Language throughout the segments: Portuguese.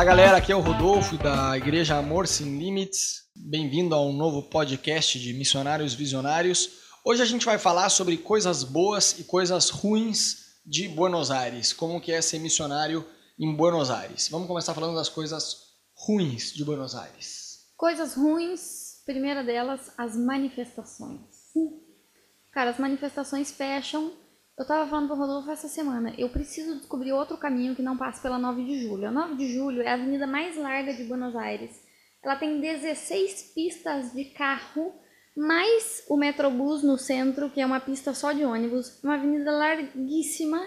Fala galera, aqui é o Rodolfo da Igreja Amor Sem Limites. Bem-vindo a um novo podcast de Missionários Visionários. Hoje a gente vai falar sobre coisas boas e coisas ruins de Buenos Aires, como que é ser missionário em Buenos Aires. Vamos começar falando das coisas ruins de Buenos Aires. Coisas ruins, primeira delas, as manifestações. Cara, as manifestações fecham. Eu tava falando pro Rodolfo essa semana, eu preciso descobrir outro caminho que não passe pela 9 de julho. A 9 de julho é a avenida mais larga de Buenos Aires. Ela tem 16 pistas de carro, mais o Metrobus no centro, que é uma pista só de ônibus, uma avenida larguíssima.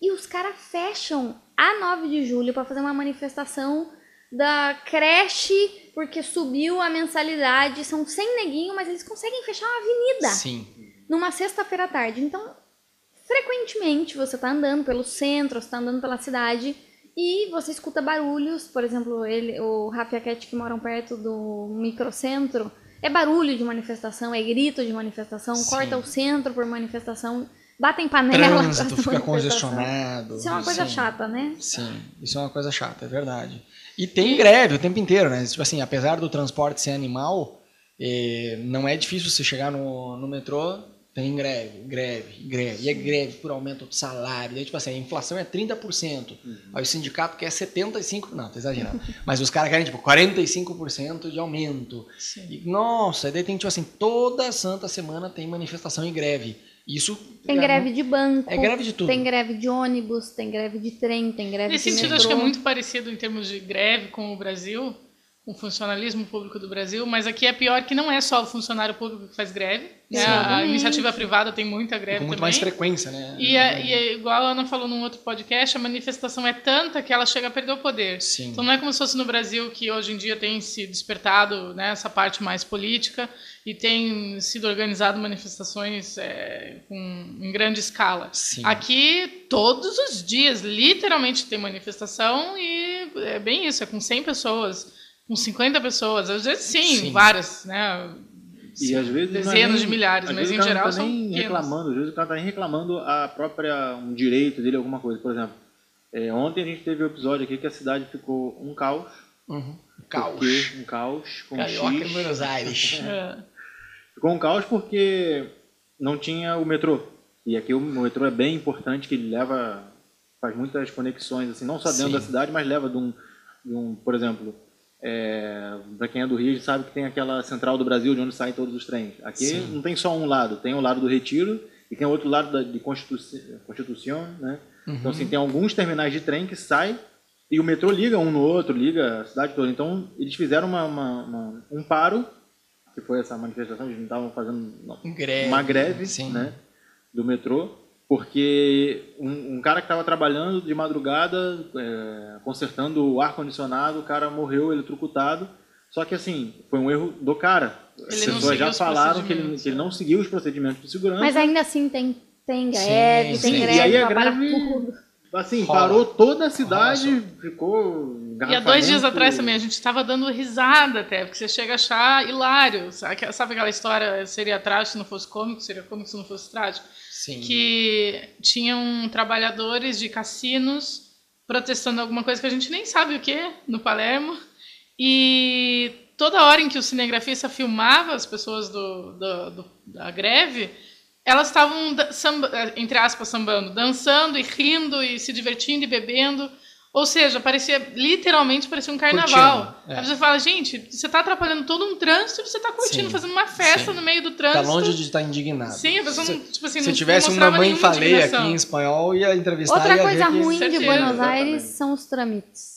E os caras fecham a 9 de julho para fazer uma manifestação da creche, porque subiu a mensalidade. São 100 neguinho, mas eles conseguem fechar uma avenida Sim. numa sexta-feira à tarde. Então, frequentemente você tá andando pelo centro, você tá andando pela cidade e você escuta barulhos, por exemplo, ele, o Rafa e a Cat que moram perto do microcentro, é barulho de manifestação, é grito de manifestação, Sim. corta o centro por manifestação, batem panela. Trânsito fica congestionado. Isso é uma coisa Sim. chata, né? Sim, isso é uma coisa chata, é verdade. E tem greve o tempo inteiro, né? Tipo assim, apesar do transporte ser animal, eh, não é difícil você chegar no, no metrô, tem greve, greve, greve. E é greve por aumento do salário. E aí, tipo assim, a inflação é 30%. Aí o sindicato quer 75%. Não, tô exagerando. Mas os caras querem, tipo, 45% de aumento. E, nossa, e daí tem, tipo assim, toda santa semana tem manifestação e greve. Isso. Tem é greve de banco, É greve de tudo. tem greve de ônibus, tem greve de trem, tem greve Nesse de sentido, metrô. acho que é muito parecido em termos de greve com o Brasil, o funcionalismo público do Brasil, mas aqui é pior que não é só o funcionário público que faz greve. né? A iniciativa privada tem muita greve com muito também. mais frequência, né? E é, e é igual a Ana falou num outro podcast, a manifestação é tanta que ela chega a perder o poder. Sim. Então não é como se fosse no Brasil que hoje em dia tem se despertado né, essa parte mais política e tem sido organizado manifestações é, com, em grande escala. Sim. Aqui todos os dias, literalmente tem manifestação e é bem isso, é com 100 pessoas, com 50 pessoas, às vezes sim, Sim. várias, né? E às vezes não é dezenas nem- de milhares, mas em geral tá são nem reclamando, às vezes o cara tá nem reclamando a própria um direito dele, alguma coisa. Por exemplo, é, ontem a gente teve um episódio aqui que a cidade ficou um caos. Uhum. Caos. Porque, um caos com Carioca X. em Buenos Aires. É. Ficou um caos porque não tinha o metrô. E aqui o metrô é bem importante, que ele leva, faz muitas conexões, assim, não só dentro Sim. da cidade, mas leva de um, de um por exemplo, para quem é do Rio, sabe que tem aquela central do Brasil de onde saem todos os trens. Aqui Sim. não tem só um lado, tem o lado do Retiro e tem outro lado da, de Constituição, né? Então, assim, tem alguns terminais de trem que saem e o metrô liga um no outro, liga a cidade toda. Então, eles fizeram uma, uma- uma- um paro, que foi essa manifestação, eles não estavam fazendo não, Greve. uma greve Sim. né, do metrô, porque um, um cara que estava trabalhando de madrugada, é, consertando o ar-condicionado, o cara morreu eletrocutado. Só que assim, foi um erro do cara. As Ele não pessoas já falaram que ele, que ele não seguiu os procedimentos de segurança. Mas ainda assim tem, tem greve, Sim, tem sim. greve, E aí a greve-. Assim, Rola. parou toda a cidade, Rola ficou. E há dois dias atrás também a gente estava dando risada até, porque você chega a achar hilário. Sabe aquela história, seria trágico se não fosse cômico, seria cômico se não fosse trágico? Sim. Que tinham trabalhadores de cassinos protestando alguma coisa que a gente nem sabe o que no Palermo. E toda hora em que o cinegrafista filmava as pessoas do, do- do- da greve, elas estavam, entre aspas, sambando, dançando e rindo e se divertindo e bebendo. Ou seja, parecia, literalmente parecia um carnaval. Curtindo, é. Aí você fala, gente, você está atrapalhando todo um trânsito e você está curtindo, Sim, fazendo uma festa sim. no meio do Tá trânsito. longe de estar indignado. Sim, a pessoa se, não, tipo assim, se não tivesse não uma mãe falei aqui em espanhol, ia entrevistar Outra ia coisa ruim de Buenos exatamente. Aires são os trâmites.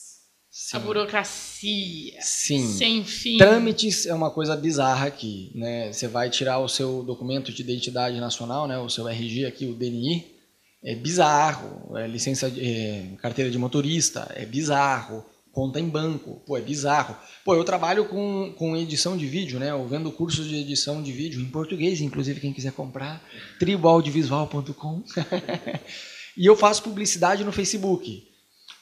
Sim. A burocracia. Sim. Sem fim. Trâmites é uma coisa bizarra aqui, né? Você vai tirar o seu documento de identidade nacional, né? O seu RG aqui, o DNI, é bizarro. É licença, é, carteira de motorista, é bizarro. Conta em banco, pô, é bizarro. Pô, eu trabalho com, com edição de vídeo, né? Eu vendo cursos de edição de vídeo em português, inclusive quem quiser comprar, triboaudiovisual.com. e eu faço publicidade no Facebook.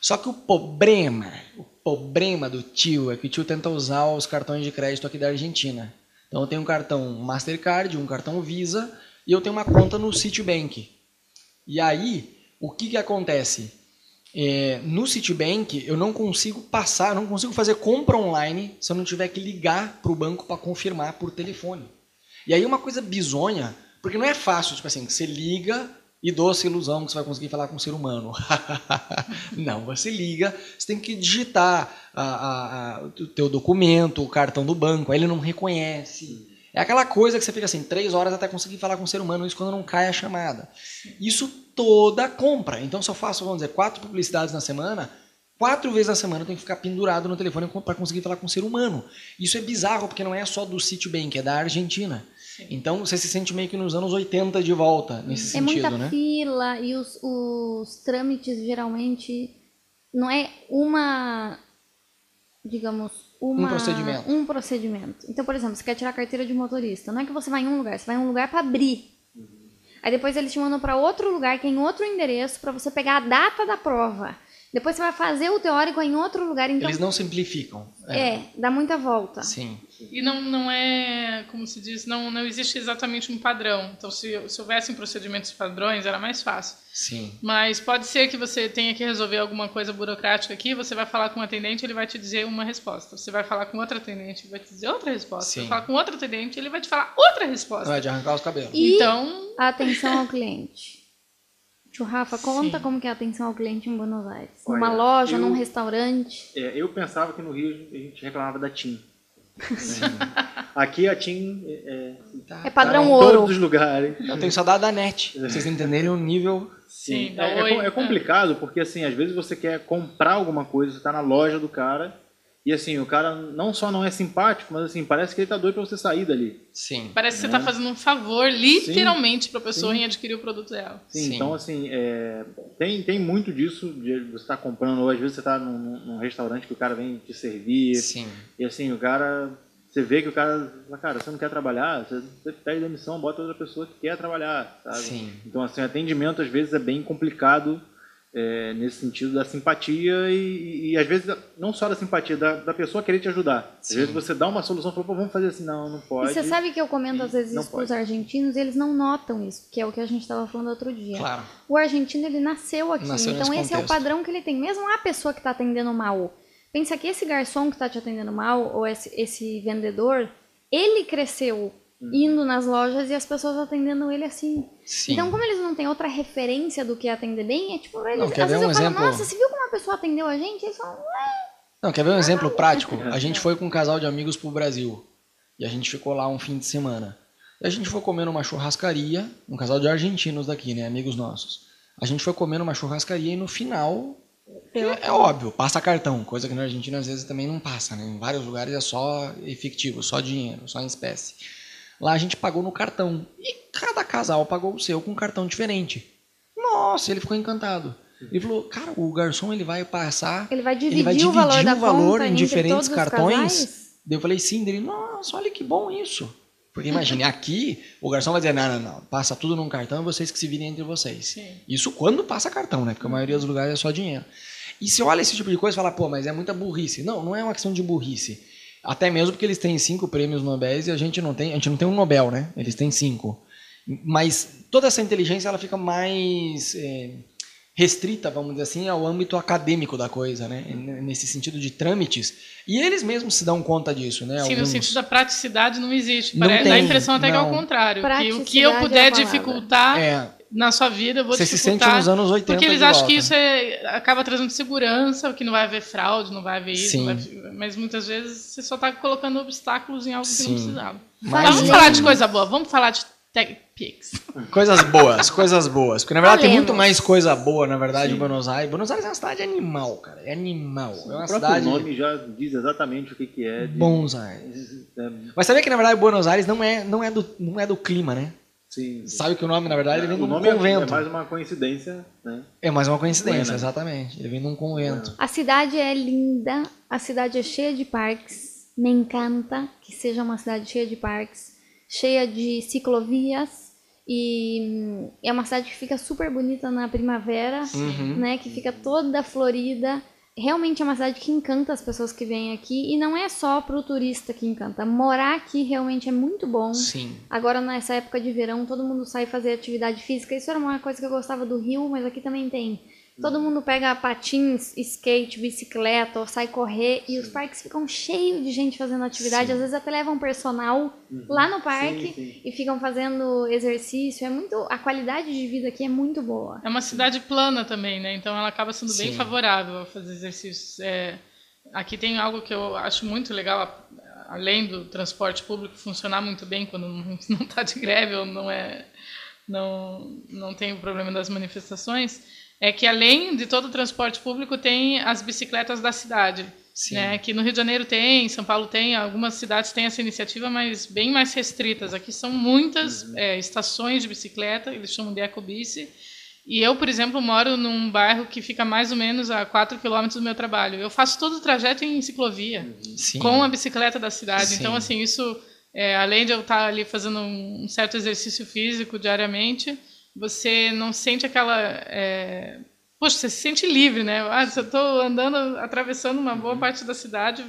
Só que o problema, o problema do tio é que o tio tenta usar os cartões de crédito aqui da Argentina. Então eu tenho um cartão Mastercard, um cartão Visa e eu tenho uma conta no Citibank. E aí, o que que acontece? É, no Citibank, eu não consigo passar, não consigo fazer compra online se eu não tiver que ligar para o banco para confirmar por telefone. E aí uma coisa bizonha, porque não é fácil, tipo assim, você liga e doce ilusão que você vai conseguir falar com um ser humano. não, você liga, você tem que digitar a, a, a, o teu documento, o cartão do banco, aí ele não reconhece. É aquela coisa que você fica assim, três horas até conseguir falar com um ser humano, isso quando não cai a chamada. Isso toda compra. Então, se eu faço, vamos dizer, quatro publicidades na semana, quatro vezes na semana eu tenho que ficar pendurado no telefone para conseguir falar com um ser humano. Isso é bizarro, porque não é só do Citibank, é da Argentina. Então você se sente meio que nos anos 80 de volta, nesse é sentido, muita né? fila e os, os trâmites geralmente não é uma, digamos, uma, Um procedimento. um procedimento. Então, por exemplo, você quer tirar a carteira de motorista. Não é que você vai em um lugar, você vai em um lugar para abrir. Aí depois eles te mandam para outro lugar, que é em outro endereço, para você pegar a data da prova. Depois você vai fazer o teórico em outro lugar. Então, Eles não simplificam. é, dá muita volta. Sim. E não, não é, como se diz, não, não existe exatamente um padrão. Então, se, se houvessem procedimentos padrões, era mais fácil. Sim. Mas pode ser que você tenha que resolver alguma coisa burocrática aqui, você vai falar com um atendente, ele vai te dizer uma resposta. Você vai falar com outro atendente, ele vai te dizer outra resposta. Você Sim. vai falar com outro atendente, ele vai te falar outra resposta. Não é de arrancar os cabelos. E Então, atenção ao cliente. Tio Rafa, conta Sim. como que é a atenção ao cliente em Buenos Aires. Olha, Numa loja, eu- num restaurante. É, eu pensava que no Rio a gente reclamava da TIM. né? Aqui a TIM é, Tá. É padrão tá em ouro. todos os lugares. Eu tenho saudade da net. pra vocês entenderem o nível. Sim, É, dá é com- é complicado porque assim, às vezes você quer comprar alguma coisa, você tá na loja do cara e assim, o cara não só não é simpático, mas assim, parece que ele tá doido pra você sair dali. Sim. parece que você Né? está fazendo um favor, literalmente, para a pessoa em adquirir o produto dela. Sim, Sim. Então, assim, é, tem, tem muito disso de você estar comprando, ou às vezes você num, num- num restaurante que o cara vem te servir, Sim. e assim, o cara. Você vê que o cara fala, cara, você não quer trabalhar, você, você pede demissão, bota outra pessoa que quer trabalhar, sabe? Sim. Então, assim, atendimento às vezes é bem complicado é, nesse sentido da simpatia e, e, às vezes não só da simpatia, da, da pessoa querer te ajudar. Às Sim. vezes você dá uma solução e fala, pô, vamos fazer assim, não, não E pode. você sabe que eu comento às vezes Não isso pros argentinos e eles não notam isso, que é o que a gente estava falando outro dia. Claro. O argentino, ele nasceu aqui, Nasceu então esse é o contexto. padrão que ele tem. Mesmo a pessoa que está atendendo mal. Pensa que esse garçom que está te atendendo mal, ou esse, esse vendedor, ele cresceu. Indo nas lojas e as pessoas atendendo ele assim. Sim. Então, como eles não têm outra referência do que atender bem, é tipo, eles, Não, quer às ver vezes um eu falo, exemplo? nossa, você viu como a pessoa atendeu a gente? Eles falam, Não, quer ver um exemplo prático? A gente foi com um casal de amigos pro Brasil. E a gente ficou lá um fim de semana. E a gente foi comer numa churrascaria, um casal de argentinos daqui, né? Amigos nossos. A gente foi comer numa churrascaria e no final. É, é óbvio, passa cartão, coisa que na Argentina às vezes também não passa, né? Em vários lugares é só efetivo, só dinheiro, só em espécie. Lá a gente pagou no cartão. E cada casal pagou o seu com um cartão diferente. Nossa, ele ficou encantado. Ele falou, cara, o garçom ele vai passar ele vai dividir, ele vai dividir o valor o valor conta em entre diferentes cartões. Daí eu falei, sim, dele, nossa, olha que bom isso. Porque imagine, aqui o garçom vai dizer, não, não, não, passa tudo num cartão e vocês que se virem entre vocês. Sim. Isso quando passa cartão, né? Porque a maioria dos lugares é só dinheiro. E se olha esse tipo de coisa e fala, pô, mas é muita burrice. Não, não é uma questão de burrice. Até mesmo porque eles têm cinco prêmios Nobel e a gente não tem, a gente não tem um Nobel, né? Eles têm cinco. Mas toda essa inteligência ela fica mais é, restrita, vamos dizer assim, ao âmbito acadêmico da coisa, né? Nesse sentido de trâmites. E eles mesmos se dão conta disso, né? Sim, no sentido da praticidade não existe. Não Parece, dá a tem, impressão até que é não. o contrário. Que o que eu é puder palavra. dificultar É, na sua vida, eu vou você se sente nos anos 80 Porque eles de acham volta. que isso é, acaba trazendo segurança, que não vai haver fraude, não vai haver isso. Sim. vai- mas muitas vezes você só está colocando obstáculos em algo que Sim. não precisava. Mas- vamos falar de coisa boa, vamos falar de Tech Pix. Coisas boas, coisas boas. Porque na verdade tem muito mais coisa boa, na verdade, em Sim. Buenos Aires. Buenos Aires é uma cidade animal, cara. É animal. É uma o próprio cidade. nome já diz exatamente o que, que é. de- Bons Aires. É, Mas sabia que na verdade Buenos Aires não é, não é, do, não é do clima, né? Sim. Sabe que o nome, na verdade, ele vem de o um nome é- convento. é mais uma coincidência, né? É mais uma coincidência, Buena. exatamente. Ele vem de um convento. A cidade é linda, a cidade é cheia de parques. Me encanta que seja uma cidade cheia de parques, cheia de ciclovias e hum, é uma cidade que fica super bonita na primavera, Uhum. né? Que fica toda florida. Realmente é uma cidade que encanta as pessoas que vêm aqui e não é só pro turista que encanta. Morar aqui realmente é muito bom. Sim. Agora, nessa época de verão, todo mundo sai fazer atividade física. Isso era uma coisa que eu gostava do Rio, mas aqui também tem. Todo mundo pega patins, skate, bicicleta, ou sai correr e os parques ficam cheios de gente fazendo atividade. Sim. Às vezes até levam personal lá no parque Sim, sim. e ficam fazendo exercício. É muito, a qualidade de vida aqui é muito boa. É uma cidade plana também, né? Então ela acaba sendo bem Sim. favorável a fazer exercícios. É, aqui tem algo que eu acho muito legal, além do transporte público funcionar muito bem quando não está de greve ou não é não não tem o problema das manifestações, é que além de todo o transporte público tem as bicicletas da cidade. Sim. Né? Que no Rio de Janeiro tem, em São Paulo tem, algumas cidades têm essa iniciativa, mas bem mais restritas. Aqui são muitas é, estações de bicicleta, eles chamam de ecobici. E eu, por exemplo, moro num bairro que fica mais ou menos a 4 quilômetros do meu trabalho. Eu faço todo o trajeto em ciclovia, Sim. com a bicicleta da cidade. Sim. Então, assim, isso, é, além de eu estar ali fazendo um certo exercício físico diariamente, você não sente aquela. É... Poxa, você se sente livre, né? Ah, eu estou andando, atravessando uma Uhum. boa parte da cidade,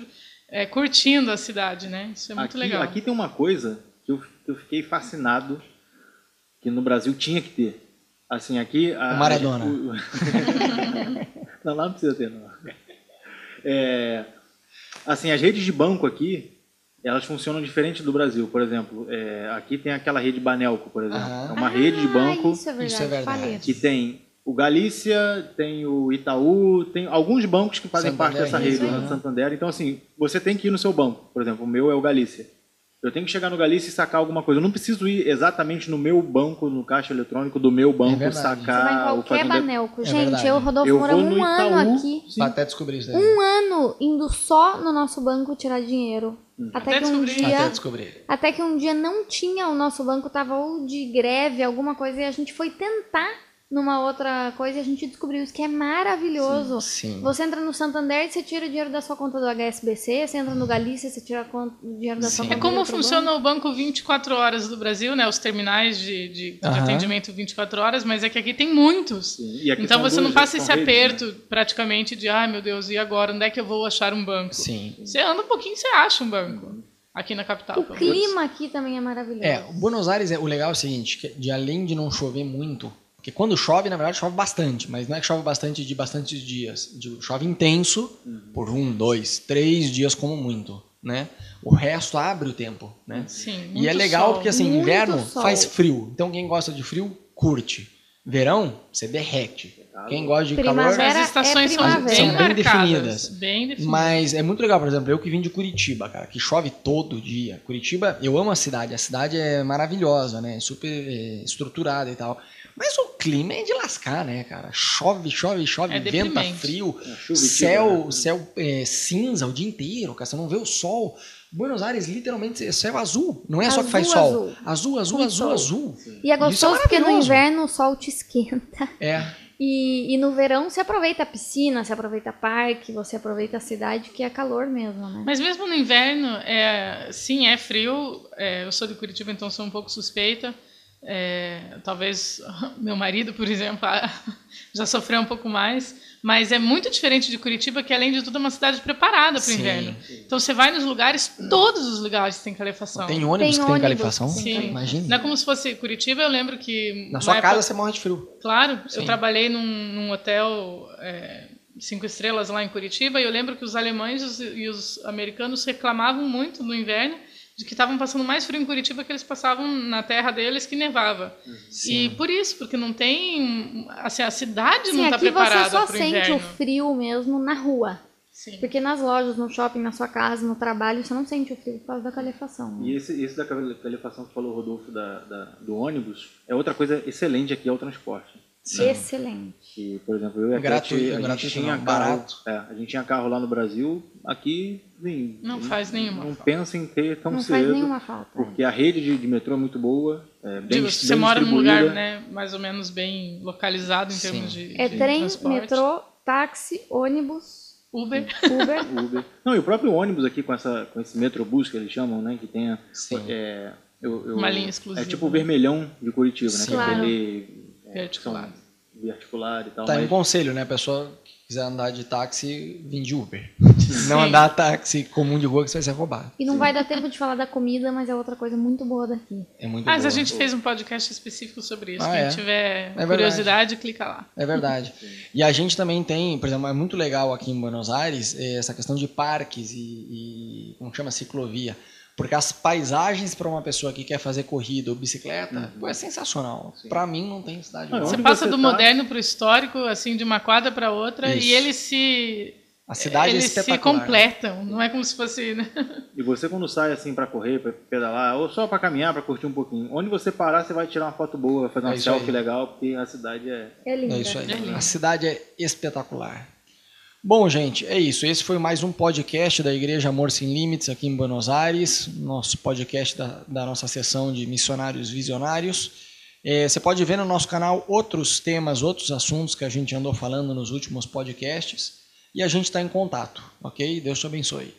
é, curtindo a cidade, né? Isso é muito aqui, legal. aqui tem uma coisa que eu, que eu fiquei fascinado que no Brasil tinha que ter. Assim, aqui... A, O Maradona. o- não, lá não precisa ter, não. É, assim, as redes de banco aqui, elas funcionam diferente do Brasil. Por exemplo, é, aqui tem aquela rede Banelco, por exemplo. Aham. É uma rede de banco Ah, isso é verdade. Isso é verdade. que tem o Galícia, tem o Itaú, tem alguns bancos que fazem Santander, parte dessa rede, né? Santander. Então, assim, você tem que ir no seu banco. Por exemplo, o meu é o Galícia. Eu tenho que chegar no Galícia e sacar alguma coisa. Eu não preciso ir exatamente no meu banco, no caixa eletrônico do meu banco, verdade. Você vai em sacar ou qualquer fazer Banelco. É Gente, verdade. eu e o Rodolfo Eu um ano Itaú, aqui. sim. Até descobrir isso daí. Um ano indo só no nosso banco tirar dinheiro. Até, Até que um descobrir. dia. Até descobrir. Até que um dia não tinha, o nosso banco tava ou de greve, alguma coisa, e a gente foi tentar numa outra coisa e a gente descobriu isso que é maravilhoso. Sim. Você entra no Santander e você tira o dinheiro da sua conta do HSBC, você entra no Galícia, você tira o dinheiro da sua Sim. conta É como funciona o banco 24 horas do Brasil, né? Os terminais de, de, de Aham. atendimento 24 horas, mas é que aqui tem muitos. Sim. E aqui Então você não passa esse né? aperto praticamente de, ai meu Deus, e agora? Onde é que eu vou achar um banco? Sim. Você anda um pouquinho e você acha um banco. Aqui na capital. O menos. clima aqui também é maravilhoso. É, o Buenos Aires, é, o legal é o seguinte, que de além de não chover muito, porque quando chove, na verdade, chove bastante, mas não é que chove bastante de bastantes dias. de- Chove intenso por um, dois, três dias como muito, né? O resto abre o tempo, né? Sim, E é legal sol. porque assim, inverno sol. faz frio. Então quem gosta de frio, curte. Verão, você derrete. Quem gosta de Primavera calor, As estações é são bem São bem definidas. Bem definidas. Mas é muito legal, por exemplo, eu que vim de Curitiba, cara, que chove todo dia. Curitiba, eu amo a cidade, a cidade é maravilhosa, né? Super é, estruturada e tal. Mas o clima é de lascar, né, cara? Chove, chove, chove, É venta frio, É, céu, tira, né? céu é, cinza o dia inteiro, cara, você não vê o sol. Buenos Aires, literalmente, é céu azul. Não é só que faz Azul, sol. azul. Azul, azul, Com azul, azul. E é é gostoso porque no inverno o sol te esquenta. É, E, e no verão você aproveita a piscina, você aproveita parque, você aproveita a cidade, que é calor mesmo, né? Mas mesmo no inverno, é, sim, é frio. É, eu sou de Curitiba, então sou um pouco suspeita. É, talvez meu marido, por exemplo, já sofreu um pouco mais. Mas é muito diferente de Curitiba, que além de tudo é uma cidade preparada para o inverno. Então você vai nos lugares, todos os lugares têm calefação. tem ônibus Tem que tem ônibus, calefação? Sim. Imagina. Não é como se fosse Curitiba, eu lembro que. Na sua época- casa você morre de frio. Claro, Sim. eu trabalhei num, num hotel é, cinco estrelas lá em Curitiba e eu lembro que os alemães e os, e os americanos reclamavam muito no inverno de que estavam passando mais frio em Curitiba que eles passavam na terra deles que nevava. E por isso, porque não tem. Assim, a cidade Sim, não está você preparada só para o sente inverno. o frio mesmo na rua. Sim. Porque nas lojas, no shopping, na sua casa, no trabalho, você não sente o frio por causa da calefação. E esse, esse da calefação que falou o Rodolfo da, da- do ônibus é outra coisa excelente aqui é o transporte. Excelente. Que, por exemplo, eu e a Gratuito, Cat, a gente tinha não, carro, barato. é, a gente tinha carro lá no Brasil, aqui sim, Não faz nenhuma Não falta. pensa em ter tão não cedo, faz nenhuma falta. porque a rede de, de metrô é muito boa, é, bem, Digo, se você mora num lugar né, mais ou menos bem localizado em Sim. termos de, É de trem, transporte. metrô, táxi, ônibus, Uber. Uber. Uber. Não, e o próprio ônibus aqui com, essa, com esse metrobus que eles chamam, né? Que tem a, Sim. é, eu- eu- Uma linha exclusiva, É tipo o né? vermelhão de Curitiba, né? Sim. Que é Claro. aquele é, Articulado. Articulado e tal. Tá em mas- conselho, né? A pessoa quiser andar de táxi, vim de Uber. Não andar táxi comum de rua que você vai ser roubado. E não vai dar tempo de falar da comida, mas é outra coisa muito boa daqui. É muito Mas boa. a gente fez um podcast específico sobre isso. Ah, Quem é? tiver verdade. curiosidade, clica lá. É verdade. E a gente também tem, por exemplo, é muito legal aqui em Buenos Aires eh, essa questão de parques e, e como chama, ciclovia. Porque as paisagens para uma pessoa que quer fazer corrida ou bicicleta pô, é sensacional. Para mim não tem cidade Não. Você passa você do tá? moderno pro histórico, assim, de uma quadra para outra, Isso. e eles se A cidade é eles se espetacular. completam. Não é como se fosse. né? E você quando sai assim pra correr, pra pedalar, ou só pra caminhar, pra curtir um pouquinho, onde você parar, você vai tirar uma foto boa, vai fazer É uma isso selfie aí. legal, porque a cidade é... É linda. É isso aí. É. A cidade é espetacular. Bom, gente, é isso. Esse foi mais um podcast da Igreja Amor Sem Limites aqui em Buenos Aires, nosso podcast da, da nossa sessão de missionários visionários. É, você pode ver no nosso canal outros temas, outros assuntos que a gente andou falando nos últimos podcasts e a gente está em contato, ok? Deus te abençoe.